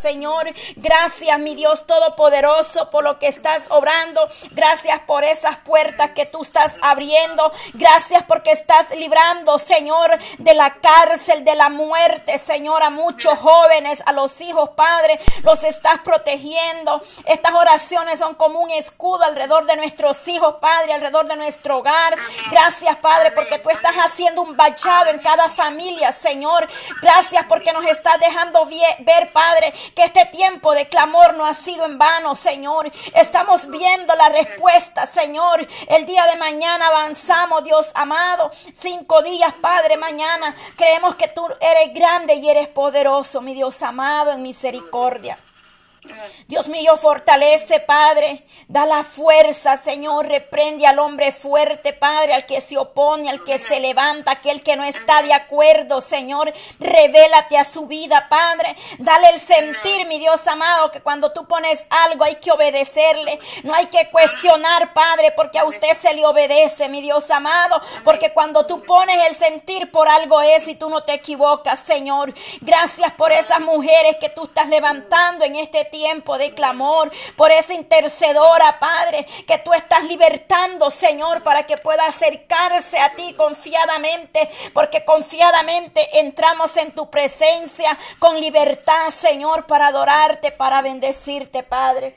Señor. Gracias, mi Dios Todopoderoso, por lo que estás obrando. Gracias por esas puertas que tú estás abriendo. Gracias porque estás librando, Señor, de la cárcel, de la muerte, Señor, a muchos jóvenes, a los hijos, Padre. Los estás protegiendo. Estas oraciones son como un escudo alrededor de nuestros hijos, Padre, alrededor de nuestro hogar. Gracias, Padre, porque tú estás haciendo un bachado en cada familia, Señor. Gracias porque nos estás dejando ver, Padre, que este tiempo de clamor no ha sido en vano, Señor. Estamos viendo la respuesta, Señor. El día de mañana avanzamos, Dios amado. Cinco días, Padre, mañana. Creemos que tú eres grande y eres poderoso, mi Dios amado, en misericordia. Dios mío, fortalece, Padre. Da la fuerza, Señor. Reprende al hombre fuerte, Padre, al que se opone, al que se levanta, aquel que no está de acuerdo, Señor. Revélate a su vida, Padre. Dale el sentir, mi Dios amado, que cuando tú pones algo hay que obedecerle. No hay que cuestionar, Padre, porque a usted se le obedece, mi Dios amado. Porque cuando tú pones el sentir por algo es y tú no te equivocas, Señor. Gracias por esas mujeres que tú estás levantando en este tiempo tiempo de clamor, por esa intercedora, Padre, que tú estás libertando, Señor, para que pueda acercarse a ti confiadamente, porque confiadamente entramos en tu presencia con libertad, Señor, para adorarte, para bendecirte, Padre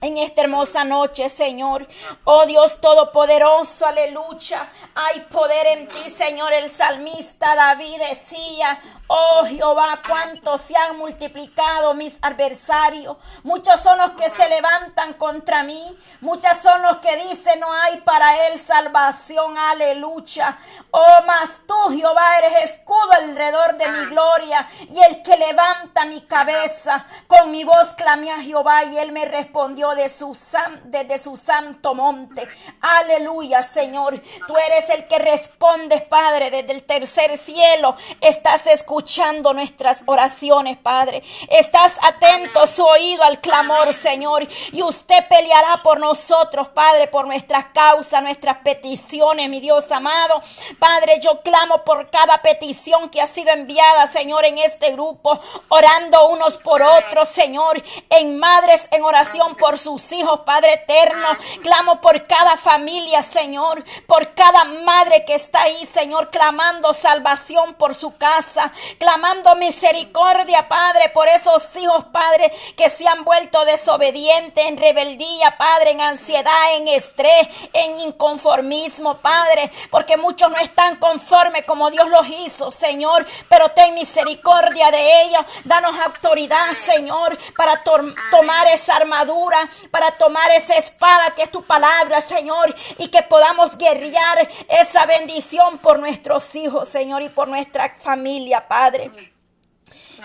en esta hermosa noche, Señor. Oh Dios Todopoderoso, aleluya. Hay poder en ti, Señor. El salmista David decía, oh Jehová, cuántos se han multiplicado mis adversarios. Muchos son los que se levantan contra mí. Muchos son los que dicen, no hay para él salvación, aleluya. Oh, mas tú, Jehová, eres escudo alrededor de mi gloria y el que levanta mi cabeza. Con mi voz clamé a Jehová y él me respondió de su desde su santo monte. Aleluya, Señor. Tú eres el que respondes, Padre, desde el tercer cielo. Estás escuchando nuestras oraciones, Padre. Estás atento su oído al clamor, Señor. Y usted peleará por nosotros, Padre, por nuestras causas, nuestras peticiones, mi Dios amado. Padre, yo clamo por cada petición que ha sido enviada, Señor, en este grupo, orando unos por otros, Señor, en madres en oración por sus hijos, Padre eterno. Clamo por cada familia, Señor, por cada madre que está ahí, Señor, clamando salvación por su casa, clamando misericordia, Padre, por esos hijos, Padre, que se han vuelto desobedientes, en rebeldía, Padre, en ansiedad, en estrés, en inconformismo, Padre, porque muchos no están conformes como Dios los hizo, Señor, pero ten misericordia de ellos. Danos autoridad, Señor, para tomar esa armadura, para tomar esa espada que es tu palabra, Señor, y que podamos guerrear esa bendición por nuestros hijos, Señor, y por nuestra familia, Padre.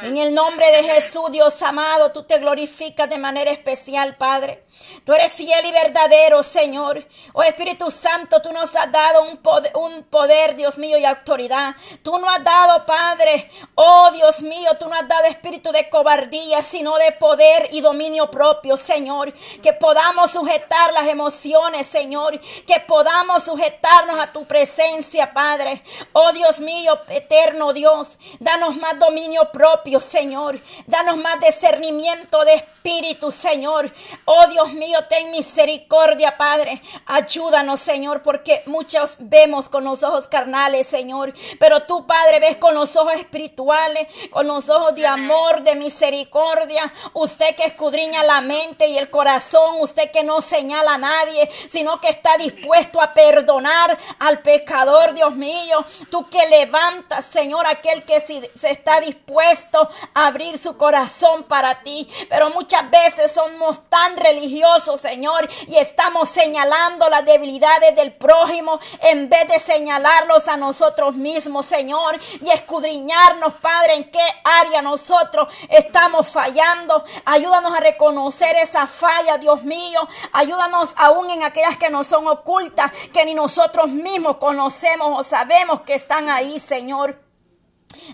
En el nombre de Jesús, Dios amado, tú te glorificas de manera especial, Padre. Tú eres fiel y verdadero, Señor. Oh Espíritu Santo, tú nos has dado un poder, Dios mío, y autoridad. Tú no has dado, Padre, oh Dios mío, tú no has dado espíritu de cobardía, sino de poder y dominio propio, Señor. Que podamos sujetar las emociones, Señor. Que podamos sujetarnos a tu presencia, Padre. Oh Dios mío, eterno Dios, danos más dominio propio Señor. Danos más discernimiento de espíritu, Señor. Oh Dios mío, ten misericordia, Padre. Ayúdanos, Señor, porque muchos vemos con los ojos carnales, Señor. Pero tú, Padre, ves con los ojos espirituales, con los ojos de amor, de misericordia. Usted que escudriña la mente y el corazón, usted que no señala a nadie, sino que está dispuesto a perdonar al pecador, Dios mío. Tú que levantas, Señor, aquel que se está dispuesto abrir su corazón para ti. Pero muchas veces somos tan religiosos, Señor, y estamos señalando las debilidades del prójimo en vez de señalarlos a nosotros mismos, Señor, y escudriñarnos, Padre, en qué área nosotros estamos fallando. Ayúdanos a reconocer esa falla, Dios mío. Ayúdanos aún en aquellas que no son ocultas, que ni nosotros mismos conocemos o sabemos que están ahí, Señor.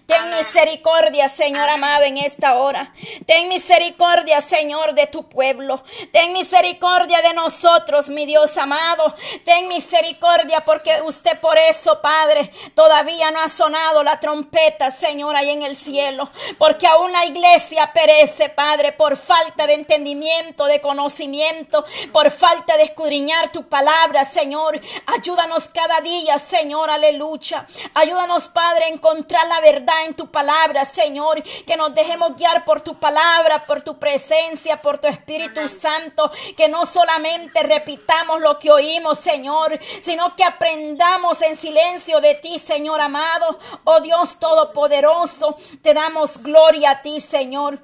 Ten misericordia, Señor amado, en esta hora. Ten misericordia, Señor, de tu pueblo. Ten misericordia de nosotros, mi Dios amado. Ten misericordia porque usted por eso, Padre, todavía no ha sonado la trompeta, Señor, ahí en el cielo. Porque aún la iglesia perece, Padre, por falta de entendimiento, de conocimiento, por falta de escudriñar tu palabra, Señor. Ayúdanos cada día, Señor, aleluya. Ayúdanos, Padre, a encontrar la verdad en tu palabra, Señor. Que nos dejemos guiar por tu palabra, por tu presencia, por tu Espíritu Santo. Que no solamente repitamos lo que oímos, Señor, sino que aprendamos en silencio de ti, Señor amado. Oh Dios Todopoderoso, te damos gloria a ti, Señor.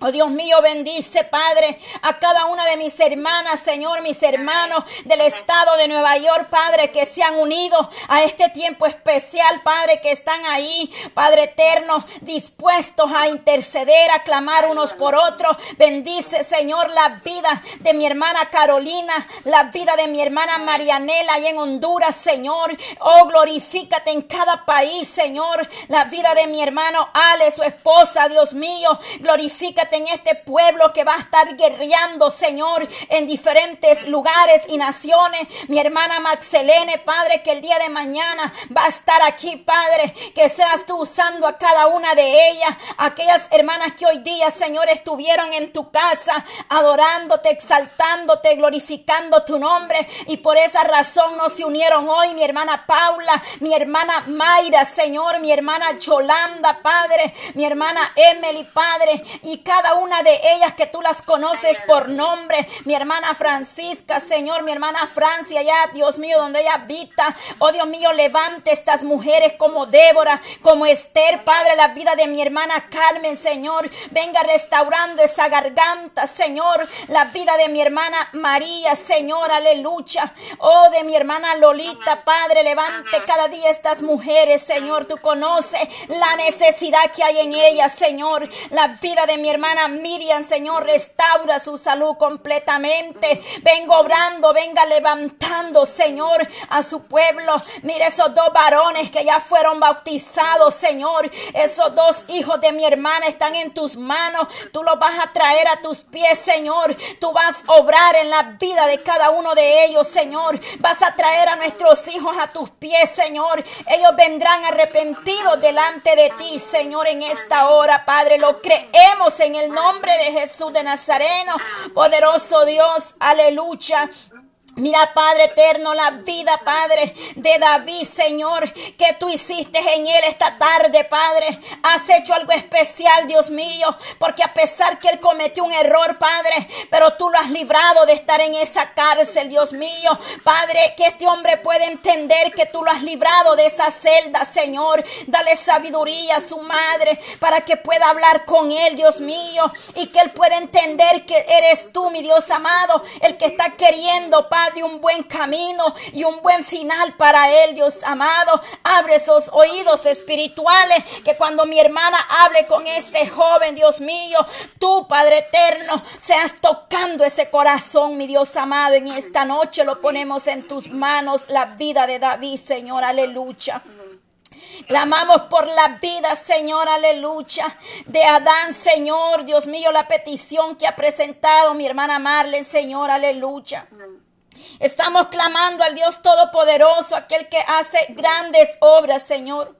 Oh Dios mío, bendice, Padre, a cada una de mis hermanas, Señor, mis hermanos del estado de Nueva York, Padre, que se han unido a este tiempo especial, Padre, que están ahí, Padre eterno, dispuestos a interceder, a clamar unos por otros. Bendice, Señor, la vida de mi hermana Carolina, la vida de mi hermana Marianela allá en Honduras, Señor. Oh, glorifícate en cada país, Señor. La vida de mi hermano Ale, su esposa, Dios mío, glorifícate en este pueblo que va a estar guerreando, Señor, en diferentes lugares y naciones. Mi hermana Maxelene, Padre, que el día de mañana va a estar aquí, Padre, que seas tú usando a cada una de ellas, aquellas hermanas que hoy día, Señor, estuvieron en tu casa adorándote, exaltándote, glorificando tu nombre. Y por esa razón no se unieron hoy mi hermana Paula, mi hermana Mayra, Señor, mi hermana Yolanda, Padre, mi hermana Emily, Padre, y cada cada una de ellas que tú las conoces por nombre. Mi hermana Francisca, Señor, mi hermana Francia, ya, Dios mío, donde ella habita. Oh Dios mío, levante estas mujeres como Débora, como Esther, Padre, la vida de mi hermana Carmen, Señor. Venga restaurando esa garganta, Señor. La vida de mi hermana María, Señor, aleluya. Oh, de mi hermana Lolita, Padre, levante cada día estas mujeres, Señor. Tú conoces la necesidad que hay en ellas, Señor. La vida de mi hermana Miriam, Señor, restaura su salud completamente. Vengo obrando, venga levantando, Señor, a su pueblo. Mire esos dos varones que ya fueron bautizados, Señor. Esos dos hijos de mi hermana están en tus manos. Tú los vas a traer a tus pies, Señor. Tú vas a obrar en la vida de cada uno de ellos, Señor. Vas a traer a nuestros hijos a tus pies, Señor. Ellos vendrán arrepentidos delante de ti, Señor, en esta hora, Padre. Lo creemos en el nombre de Jesús de Nazareno, poderoso Dios, aleluya. Mira, Padre eterno, la vida, Padre, de David, Señor, que tú hiciste en él esta tarde, Padre. Has hecho algo especial, Dios mío, porque a pesar que él cometió un error, Padre, pero tú lo has librado de estar en esa cárcel, Dios mío. Padre, que este hombre pueda entender que tú lo has librado de esa celda, Señor. Dale sabiduría a su madre para que pueda hablar con él, Dios mío, y que él pueda entender que eres tú, mi Dios amado, el que está queriendo, Padre de un buen camino y un buen final para él, Dios amado. Abre esos oídos espirituales que cuando mi hermana hable con este joven, Dios mío, tú, Padre eterno, seas tocando ese corazón, mi Dios amado. En esta noche lo ponemos en tus manos, la vida de David, Señor, aleluya. Clamamos por la vida, Señor, aleluya. De Adán, Señor, Dios mío, la petición que ha presentado mi hermana Marlene, Señor, aleluya. Estamos clamando al Dios Todopoderoso, aquel que hace grandes obras, Señor.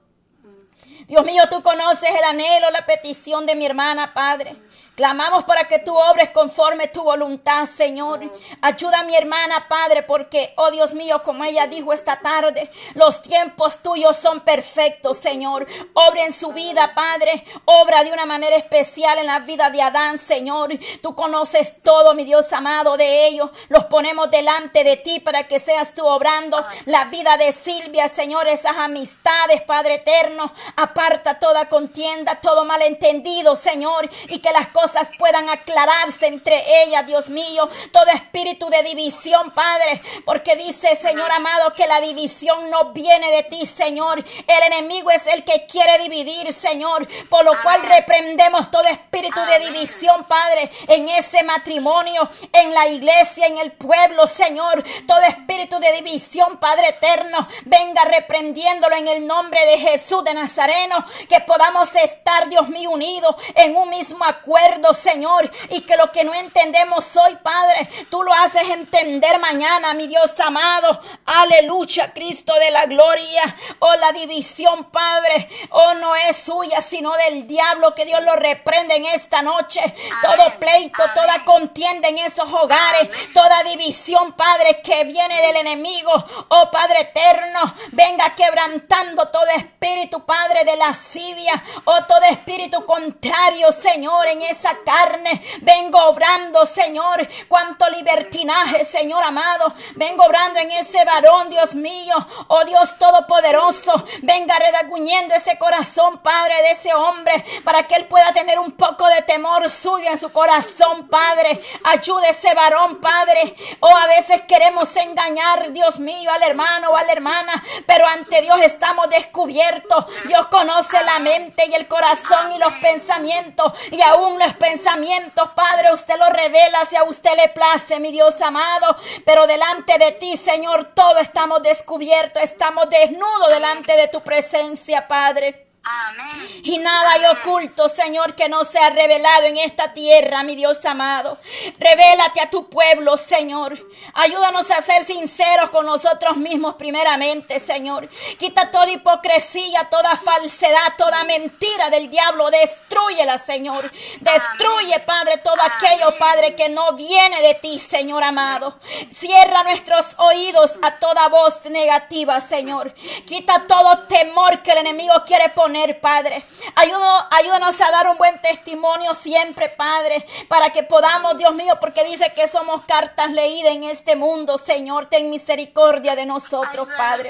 Dios mío, tú conoces el anhelo, la petición de mi hermana, Padre. Clamamos para que tú obres conforme tu voluntad, Señor. Ayuda a mi hermana, Padre, porque, oh Dios mío, como ella dijo esta tarde, los tiempos tuyos son perfectos, Señor. Obra en su vida, Padre. Obra de una manera especial en la vida de Adán, Señor. Tú conoces todo, mi Dios amado, de ellos. Los ponemos delante de ti para que seas tú obrando la vida de Silvia, Señor. Esas amistades, Padre eterno. Aparta toda contienda, todo malentendido, Señor. Y que las cosas cosas puedan aclararse entre ellas, Dios mío. Todo espíritu de división, Padre, porque dice, Señor amado, que la división no viene de ti, Señor. El enemigo es el que quiere dividir, Señor, por lo cual reprendemos todo espíritu de división, Padre, en ese matrimonio, en la iglesia, en el pueblo, Señor. Todo espíritu de división, Padre eterno, venga reprendiéndolo en el nombre de Jesús de Nazareno, que podamos estar, Dios mío, unidos en un mismo acuerdo, Señor, y que lo que no entendemos hoy, Padre, tú lo haces entender mañana, mi Dios amado. Aleluya, Cristo de la gloria. Oh, la división, Padre, oh, no es suya, sino del diablo, que Dios lo reprende en esta noche. Todo pleito, toda contienda en esos hogares, toda división, Padre, que viene del enemigo, oh Padre eterno, venga quebrantando todo espíritu, Padre, de lascivia, oh todo espíritu contrario, Señor, en esa carne. Vengo obrando, Señor, cuánto libertinaje, Señor amado. Vengo obrando en ese varón, Dios mío, oh Dios todopoderoso. Venga redaguñendo ese corazón, Padre, de ese hombre, para que él pueda tener un poco de temor suyo en su corazón, Padre. Ayude ese varón, Padre. Oh, a veces queremos engañar, Dios mío, al hermano o a la hermana, pero ante Dios estamos descubiertos. Dios conoce la mente y el corazón y los pensamientos y aún pensamientos, Padre, usted lo revela si a usted le place, mi Dios amado, pero delante de ti, Señor, todo estamos descubiertos, estamos desnudos delante de tu presencia, Padre. Y nada hay oculto, Señor, que no sea revelado en esta tierra, mi Dios amado. Revélate a tu pueblo, Señor. Ayúdanos a ser sinceros con nosotros mismos primeramente, Señor. Quita toda hipocresía, toda falsedad, toda mentira del diablo. Destruyela, Señor. Destruye, Padre, todo aquello, Padre, que no viene de ti, Señor amado. Cierra nuestros oídos a toda voz negativa, Señor. Quita todo temor que el enemigo quiere poner Padre. ayúdanos a dar un buen testimonio siempre, Padre, para que podamos, Dios mío, porque dice que somos cartas leídas en este mundo, Señor. Ten misericordia de nosotros, Padre.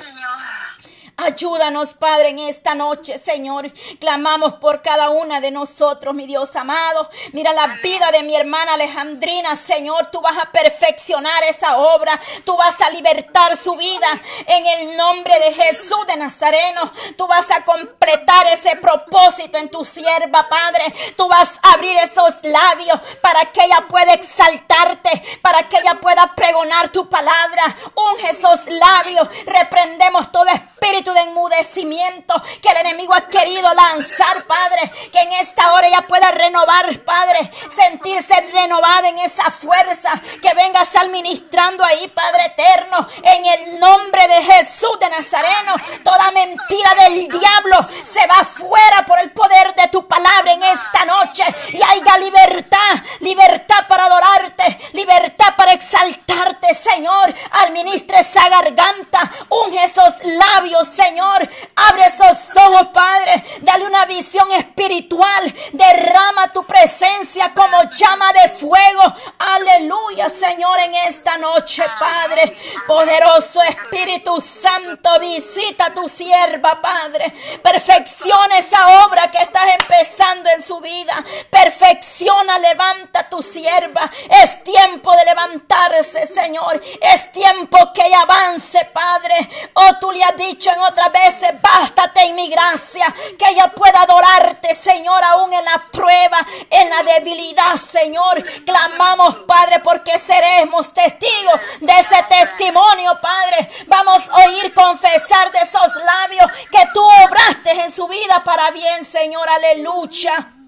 Ayúdanos, Padre, en esta noche, Señor. Clamamos por cada una de nosotros, mi Dios amado. Mira la vida de mi hermana Alejandrina, Señor. Tú vas a perfeccionar esa obra. Tú vas a libertar su vida en el nombre de Jesús de Nazareno. Tú vas a completar ese propósito en tu sierva, Padre. Tú vas a abrir esos labios para que ella pueda exaltarte, para que ella pueda pregonar tu palabra. Unge esos labios. Reprendemos todo espíritu de enmudecimiento que el enemigo ha querido lanzar, Padre. Que en esta hora ella pueda renovar, Padre. Sentirse renovada en esa fuerza. Que vengas administrando ahí, Padre eterno. En el nombre de Jesús de Nazareno. Toda mentira del diablo se va fuera por el poder de tu palabra en esta noche. Y haya libertad. Libertad para adorarte. Libertad para exaltarte, Señor. Administra esa garganta. Unge esos labios, Señor. Abre esos ojos, Padre. Dale una visión espiritual. Derrama tu presencia como llama de fuego. Aleluya, Señor, en esta noche, Padre. Poderoso Espíritu Santo, visita a tu sierva, Padre. Perfecciona esa obra que estás empezando en su vida. Perfecciona, levanta tu sierva. Es tiempo de levantarse, Señor. Es tiempo que ella avance, Padre. Oh, tú le has dicho en otras veces, bástate en mi gracia, que ella pueda adorarte, Señor, aún en la prueba, en la debilidad, Señor. Clamamos, Padre, porque seremos testigos de ese testimonio, Padre. Vamos a oír confesar de esos labios que tú obraste en su vida para bien, Señor. Aleluya.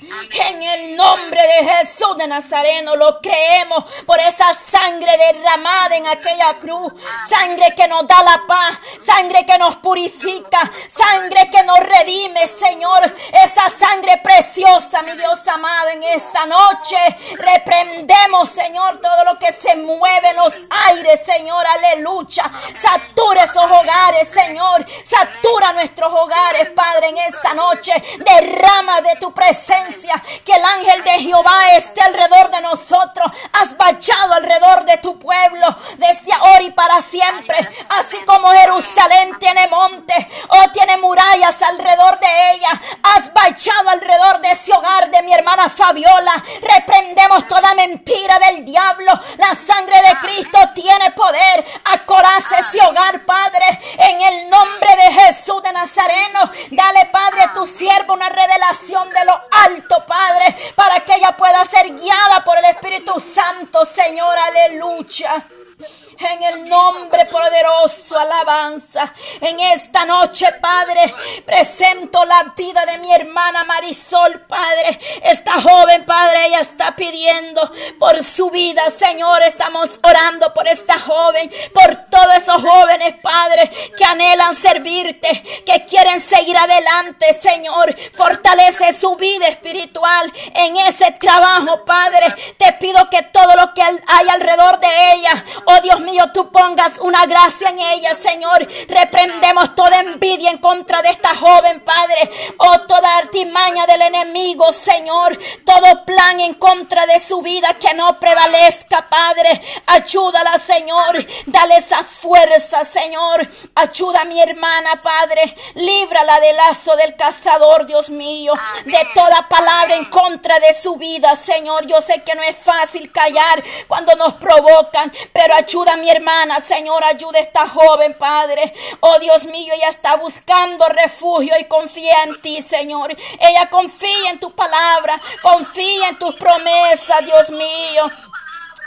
En el nombre de Jesús de Nazareno lo creemos por esa sangre derramada en aquella cruz. Sangre que nos da la paz, sangre que nos purifica, sangre que nos redime, Señor. Esa sangre preciosa, mi Dios amado, en esta noche reprendemos, Señor, todo lo que se mueve en los aires, Señor. Aleluya. Satura esos hogares, Señor. Satura nuestros hogares, Padre, en esta noche. Derrama de tu presencia que el ángel de Jehová esté alrededor de nosotros. Has bachado alrededor de tu pueblo desde ahora y para siempre. Así como Jerusalén tiene monte o tiene murallas alrededor de ella. Has bachado alrededor de ese hogar de mi hermana Fabiola. Reprendemos toda mentira del diablo. La sangre de Cristo tiene poder. Acorace ese hogar, Padre, en el nombre de Jesús de Nazareno. Señor. Aleluya. En el nombre poderoso, alabanza. En esta noche, Padre, la vida de mi hermana Marisol, Padre. Esta joven, Padre, ella está pidiendo por su vida, Señor. Estamos orando por esta joven, por todos esos jóvenes, Padre, que anhelan servirte, que quieren seguir adelante, Señor. Fortalece su vida espiritual en ese trabajo, Padre. Te pido que todo lo que hay alrededor de ella, oh Dios mío, tú pongas una gracia en ella, Señor. Reprendemos toda envidia en contra de esta joven, Padre. Oh, toda artimaña del enemigo, Señor. Todo plan en contra de su vida que no prevalezca, Padre. Ayúdala, Señor. Dale esa fuerza, Señor. Ayuda a mi hermana, Padre. Líbrala del lazo del cazador, Dios mío. De toda palabra en contra de su vida, Señor. Yo sé que no es fácil callar cuando nos provocan, pero ayuda a mi hermana, Señor, ayuda a esta joven, Padre. Oh Dios mío, ella está buscando refugio y confía en ti, Señor. Ella confía en tu palabra, confía en tus promesas, Dios mío.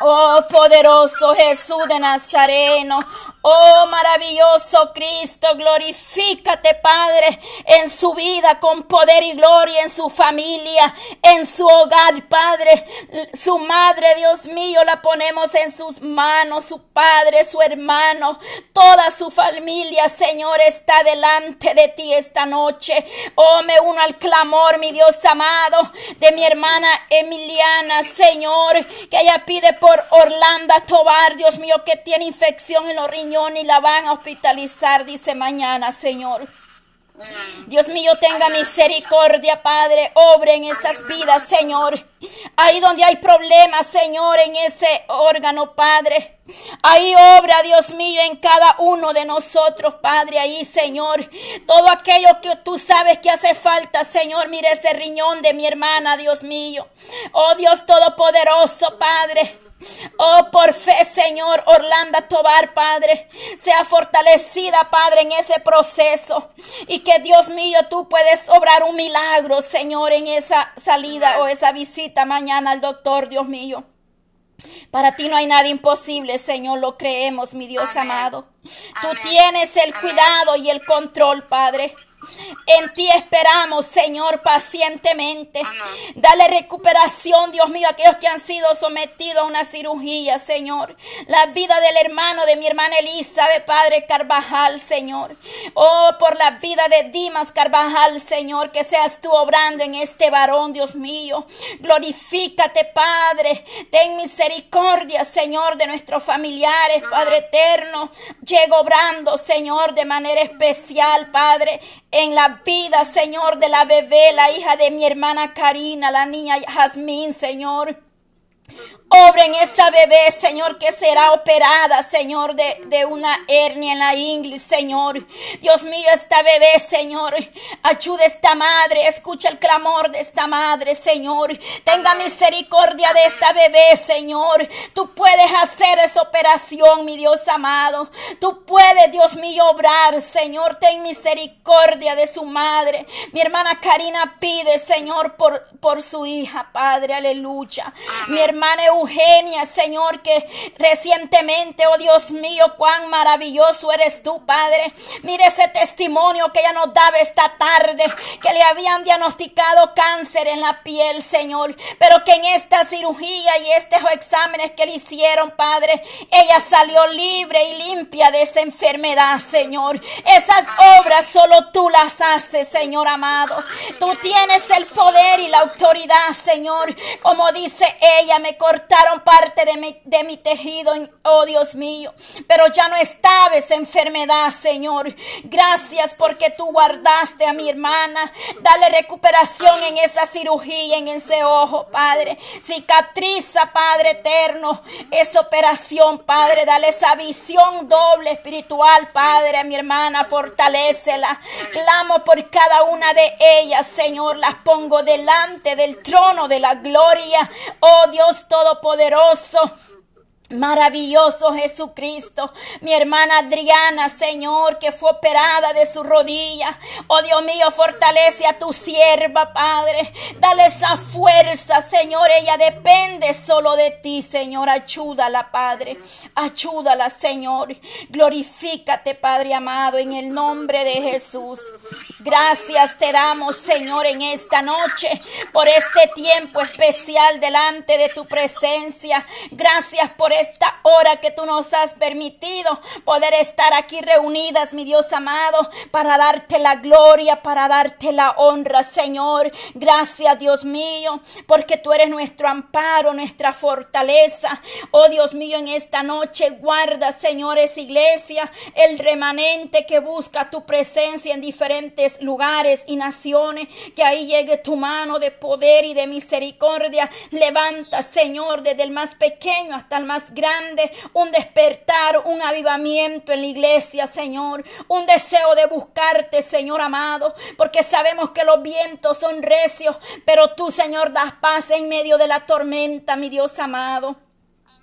Oh poderoso Jesús de Nazareno, Oh maravilloso Cristo, glorifícate Padre en su vida con poder y gloria, en su familia, en su hogar Padre. Su madre, Dios mío, la ponemos en sus manos, su padre, su hermano, toda su familia, Señor, está delante de ti esta noche. Oh, me uno al clamor, mi Dios amado, de mi hermana Emiliana, Señor, que ella pide por Orlando Tobar, Dios mío, que tiene infección en los riñones y la van a hospitalizar, dice mañana, Señor. Dios mío, tenga misericordia, Padre. Obre en esas vidas, Señor. Ahí donde hay problemas, Señor, en ese órgano, Padre. Ahí obra, Dios mío, en cada uno de nosotros, Padre. Ahí, Señor. Todo aquello que tú sabes que hace falta, Señor. Mire ese riñón de mi hermana, Dios mío. Oh Dios Todopoderoso, Padre. Oh, por fe, Señor, Orlando Tobar, Padre, sea fortalecida, Padre, en ese proceso. Y que Dios mío, tú puedes obrar un milagro, Señor, en esa salida o esa visita mañana al doctor, Dios mío. Para ti no hay nada imposible, Señor, lo creemos, mi Dios amado. Tú tienes el cuidado y el control, Padre. En ti esperamos, Señor, pacientemente. Dale recuperación, Dios mío, a aquellos que han sido sometidos a una cirugía, Señor. La vida del hermano de mi hermana Elizabeth, Padre Carvajal, Señor. Oh, por la vida de Dimas Carvajal, Señor, que seas tú obrando en este varón, Dios mío. Glorifícate, Padre. Ten misericordia, Señor, de nuestros familiares, Padre eterno. Llego obrando, Señor, de manera especial, Padre en la vida, Señor, de la bebé, la hija de mi hermana Karina, la niña Jazmín, Señor. Obra en esa bebé, Señor, que será operada, Señor, de, de, una hernia en la ingle, Señor. Dios mío, esta bebé, Señor, ayude a esta madre, escucha el clamor de esta madre, Señor. Tenga misericordia de esta bebé, Señor. Tú puedes hacer esa operación, mi Dios amado. Tú puedes, Dios mío, obrar, Señor. Ten misericordia de su madre. Mi hermana Karina pide, Señor, por, por su hija, Padre, aleluya. Mi hermana Eugenia, Señor, que recientemente, oh Dios mío, cuán maravilloso eres tú, Padre. Mire ese testimonio que ella nos daba esta tarde, que le habían diagnosticado cáncer en la piel, Señor, pero que en esta cirugía y estos exámenes que le hicieron, Padre, ella salió libre y limpia de esa enfermedad, Señor. Esas obras solo tú las haces, Señor amado. Tú tienes el poder y la autoridad, Señor. Como dice ella, me cortaron parte de mi, de mi tejido, oh Dios mío, pero ya no estaba esa enfermedad, Señor. Gracias porque tú guardaste a mi hermana. Dale recuperación en esa cirugía, en ese ojo, Padre. Cicatriza, Padre eterno, esa operación, Padre. Dale esa visión doble espiritual, Padre, a mi hermana. Fortalécela. Clamo por cada una de ellas, Señor. Las pongo delante del trono de la gloria. Oh Dios Todopoderoso. Maravilloso Jesucristo, mi hermana Adriana, Señor, que fue operada de su rodilla. Oh Dios mío, fortalece a tu sierva, Padre. Dale esa fuerza, Señor. Ella depende solo de ti, Señor. Ayúdala, Padre. Ayúdala, Señor. Glorifícate, Padre amado, en el nombre de Jesús. Gracias te damos, Señor, en esta noche por este tiempo especial delante de tu presencia. Gracias por esta hora que tú nos has permitido poder estar aquí reunidas, mi Dios amado, para darte la gloria, para darte la honra, Señor. Gracias, Dios mío, porque tú eres nuestro amparo, nuestra fortaleza. Oh Dios mío, en esta noche guarda, señores, iglesia, el remanente que busca tu presencia en diferentes lugares y naciones. Que ahí llegue tu mano de poder y de misericordia. Levanta, Señor, desde el más pequeño hasta el más grande, un despertar, un avivamiento en la iglesia, Señor, un deseo de buscarte, Señor amado, porque sabemos que los vientos son recios, pero tú, Señor, das paz en medio de la tormenta, mi Dios amado.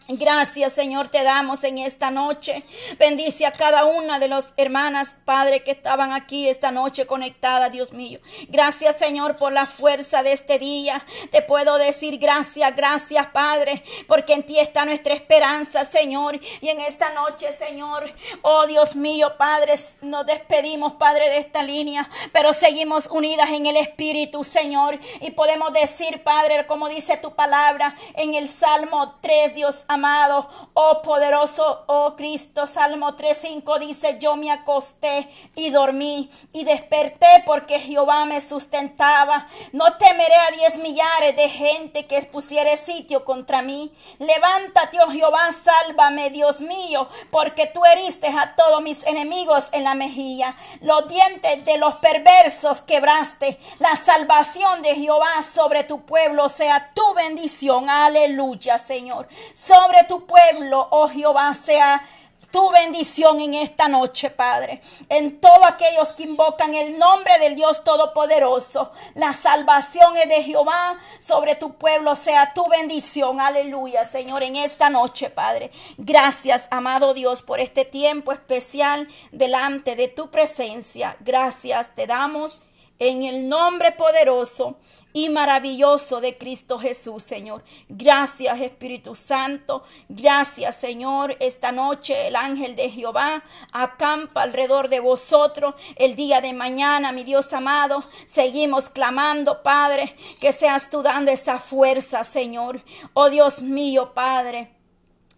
Gracias, Señor, te damos en esta noche. Bendice a cada una de las hermanas, Padre, que estaban aquí esta noche conectadas, Dios mío. Gracias, Señor, por la fuerza de este día. Te puedo decir gracias, gracias, Padre, porque en ti está nuestra esperanza, Señor. Y en esta noche, Señor, oh Dios mío, Padre, nos despedimos, Padre, de esta línea, pero seguimos unidas en el Espíritu, Señor. Y podemos decir, Padre, como dice tu palabra en el Salmo 3, Dios amado, oh poderoso, oh Cristo. Salmo 3.5 dice, yo me acosté y dormí y desperté porque Jehová me sustentaba. No temeré a diez millares de gente que pusiere sitio contra mí. Levántate, oh Jehová, sálvame, Dios mío, porque tú heriste a todos mis enemigos en la mejilla. Los dientes de los perversos quebraste. La salvación de Jehová sobre tu pueblo sea tu bendición. Aleluya, Señor sobre tu pueblo, oh Jehová, sea tu bendición en esta noche, Padre. En todos aquellos que invocan el nombre del Dios Todopoderoso. La salvación es de Jehová. Sobre tu pueblo sea tu bendición. Aleluya, Señor, en esta noche, Padre. Gracias, amado Dios, por este tiempo especial delante de tu presencia. Gracias te damos en el nombre poderoso y maravilloso de Cristo Jesús, Señor. Gracias, Espíritu Santo. Gracias, Señor. Esta noche el ángel de Jehová acampa alrededor de vosotros. El día de mañana, mi Dios amado, seguimos clamando, Padre, que seas tú dando esa fuerza, Señor. Oh Dios mío, Padre.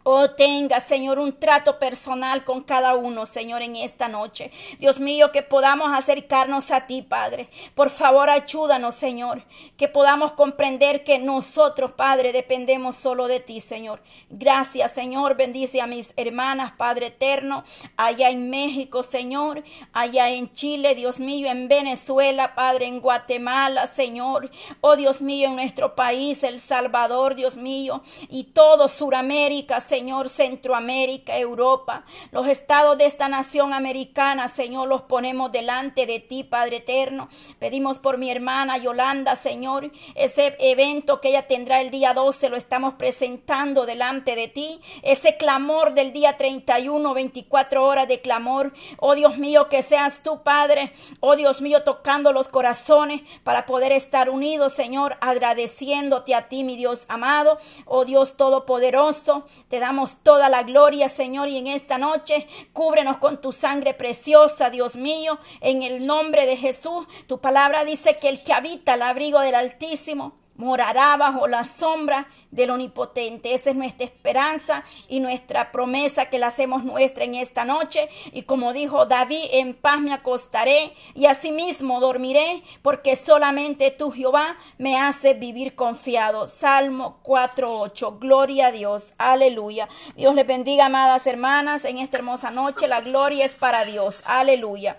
Oh, tenga, Señor, un trato personal con cada uno, Señor, en esta noche. Dios mío, que podamos acercarnos a ti, Padre. Por favor, ayúdanos, Señor, que podamos comprender que nosotros, Padre, dependemos solo de ti, Señor. Gracias, Señor. Bendice a mis hermanas, Padre eterno, allá en México, Señor, allá en Chile, Dios mío, en Venezuela, Padre, en Guatemala, Señor. Oh, Dios mío, en nuestro país, El Salvador, Dios mío, y todo Suramérica, Señor. Señor, Centroamérica, Europa, los estados de esta nación americana, Señor, los ponemos delante de ti, Padre eterno. Pedimos por mi hermana Yolanda, Señor, ese evento que ella tendrá el día 12, lo estamos presentando delante de ti. Ese clamor del día 31, 24 horas de clamor. Oh Dios mío, que seas tú, Padre. Oh Dios mío, tocando los corazones para poder estar unidos, Señor, agradeciéndote a ti, mi Dios amado. Oh Dios todopoderoso, te damos toda la gloria, Señor, y en esta noche cúbrenos con tu sangre preciosa, Dios mío, en el nombre de Jesús. Tu palabra dice que el que habita el abrigo del Altísimo morará bajo la sombra del Omnipotente. Esa es nuestra esperanza y nuestra promesa que la hacemos nuestra en esta noche. Y como dijo David, en paz me acostaré y asimismo dormiré, porque solamente tú, Jehová, me haces vivir confiado. Salmo 4.8. Gloria a Dios. Aleluya. Dios les bendiga, amadas hermanas, en esta hermosa noche. La gloria es para Dios. Aleluya.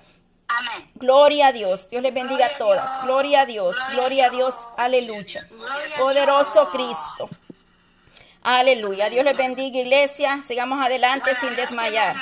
Amén. Gloria a Dios. Dios les bendiga a todas. Gloria a Dios. Gloria a Dios. Aleluya. Poderoso Cristo. Aleluya. Dios les bendiga, iglesia. Sigamos adelante sin desmayar.